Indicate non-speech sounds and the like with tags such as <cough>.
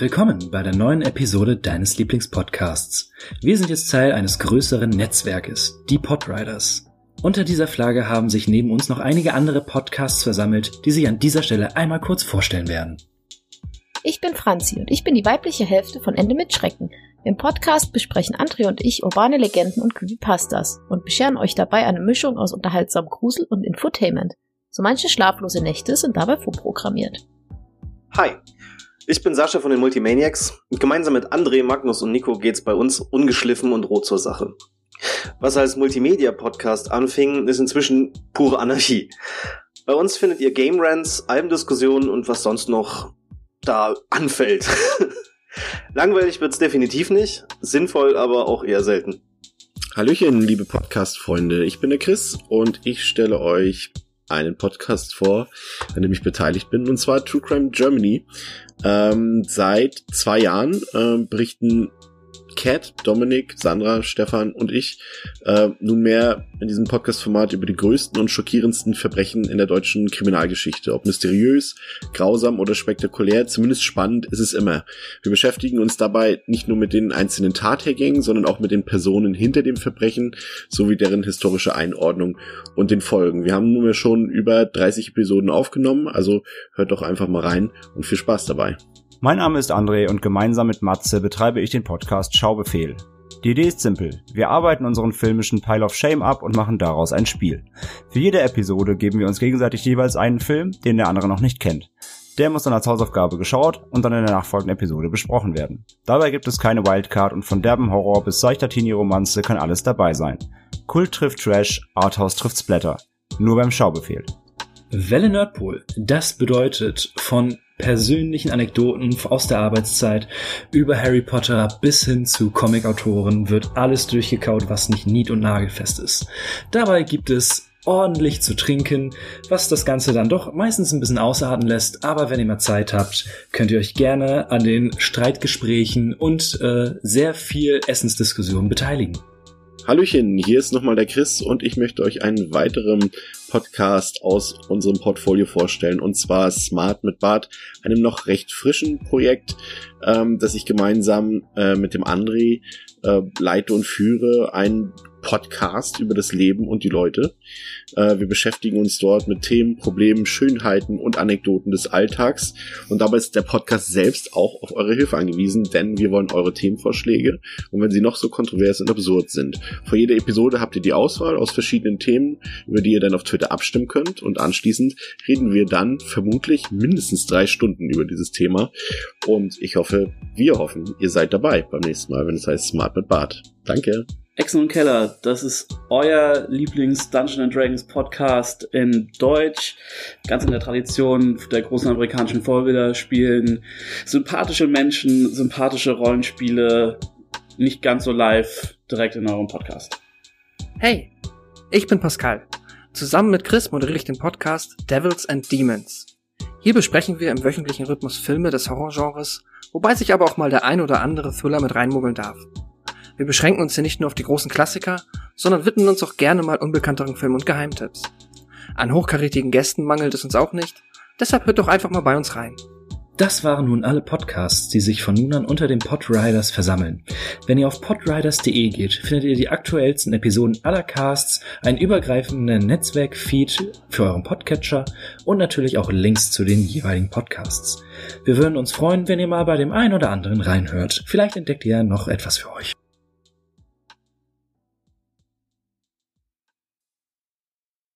Willkommen bei der neuen Episode deines Lieblingspodcasts. Wir sind jetzt Teil eines größeren Netzwerkes, die Podriders. Unter dieser Flagge haben sich neben uns noch einige andere Podcasts versammelt, die sich an dieser Stelle einmal kurz vorstellen werden. Ich bin Franzi und ich bin die weibliche Hälfte von Ende mit Schrecken. Im Podcast besprechen Andre und ich urbane Legenden und Creepypastas und bescheren euch dabei eine Mischung aus unterhaltsamem Grusel und Infotainment. So manche schlaflose Nächte sind dabei vorprogrammiert. Hi, ich bin Sascha von den Multimaniacs und gemeinsam mit André, Magnus und Nico geht's bei uns ungeschliffen und rot zur Sache. Was als Multimedia-Podcast anfing, ist inzwischen pure Anarchie. Bei uns findet ihr Game Rants, Albendiskussionen und was sonst noch da anfällt. <laughs> Langweilig wird's definitiv nicht, sinnvoll aber auch eher selten. Hallöchen, liebe Podcast-Freunde. Ich bin der Chris und ich stelle euch einen Podcast vor, an dem ich beteiligt bin, und zwar True Crime Germany. Ähm, seit zwei Jahren äh, berichten Cat, Dominik, Sandra, Stefan und ich äh, nunmehr in diesem Podcast-Format über die größten und schockierendsten Verbrechen in der deutschen Kriminalgeschichte. Ob mysteriös, grausam oder spektakulär, zumindest spannend ist es immer. Wir beschäftigen uns dabei nicht nur mit den einzelnen Tathergängen, sondern auch mit den Personen hinter dem Verbrechen sowie deren historische Einordnung und den Folgen. Wir haben nunmehr schon über 30 Episoden aufgenommen, also hört doch einfach mal rein und viel Spaß dabei. Mein Name ist André und gemeinsam mit Matze betreibe ich den Podcast Schaubefehl. Die Idee ist simpel. Wir arbeiten unseren filmischen Pile of Shame ab und machen daraus ein Spiel. Für jede Episode geben wir uns gegenseitig jeweils einen Film, den der andere noch nicht kennt. Der muss dann als Hausaufgabe geschaut und dann in der nachfolgenden Episode besprochen werden. Dabei gibt es keine Wildcard und von derben Horror bis seichter Teenie-Romanze kann alles dabei sein. Kult trifft Trash, Arthouse trifft Splatter. Nur beim Schaubefehl. Welle Nerdpool. Das bedeutet von persönlichen Anekdoten aus der Arbeitszeit über Harry Potter bis hin zu Comicautoren wird alles durchgekaut, was nicht nied- und nagelfest ist. Dabei gibt es ordentlich zu trinken, was das Ganze dann doch meistens ein bisschen ausarten lässt. Aber wenn ihr mal Zeit habt, könnt ihr euch gerne an den Streitgesprächen und äh, sehr viel Essensdiskussionen beteiligen. Hallöchen, hier ist nochmal der Chris und ich möchte euch einen weiteren Podcast aus unserem Portfolio vorstellen und zwar Smart mit Bart, einem noch recht frischen Projekt, ähm, das ich gemeinsam äh, mit dem André äh, leite und führe. Ein Podcast über das Leben und die Leute. Äh, wir beschäftigen uns dort mit Themen, Problemen, Schönheiten und Anekdoten des Alltags. Und dabei ist der Podcast selbst auch auf eure Hilfe angewiesen, denn wir wollen eure Themenvorschläge und wenn sie noch so kontrovers und absurd sind. Vor jeder Episode habt ihr die Auswahl aus verschiedenen Themen, über die ihr dann auf Twitter abstimmen könnt und anschließend reden wir dann vermutlich mindestens drei Stunden über dieses Thema. Und ich hoffe, wir hoffen, ihr seid dabei beim nächsten Mal, wenn es heißt Smart mit Bart. Danke. Echsen und Keller, das ist euer Lieblings Dungeon Dragons Podcast in Deutsch, ganz in der Tradition der großen amerikanischen Vorbilder spielen. Sympathische Menschen, sympathische Rollenspiele, nicht ganz so live, direkt in eurem Podcast. Hey, ich bin Pascal. Zusammen mit Chris moderiere ich den Podcast Devils and Demons. Hier besprechen wir im wöchentlichen Rhythmus Filme des Horrorgenres, wobei sich aber auch mal der ein oder andere Thriller mit reinmogeln darf. Wir beschränken uns hier nicht nur auf die großen Klassiker, sondern widmen uns auch gerne mal unbekannteren Filmen und Geheimtipps. An hochkarätigen Gästen mangelt es uns auch nicht, deshalb hört doch einfach mal bei uns rein. Das waren nun alle Podcasts, die sich von nun an unter den Podriders versammeln. Wenn ihr auf podriders.de geht, findet ihr die aktuellsten Episoden aller Casts, einen übergreifenden Netzwerk-Feed für euren Podcatcher und natürlich auch Links zu den jeweiligen Podcasts. Wir würden uns freuen, wenn ihr mal bei dem einen oder anderen reinhört. Vielleicht entdeckt ihr ja noch etwas für euch.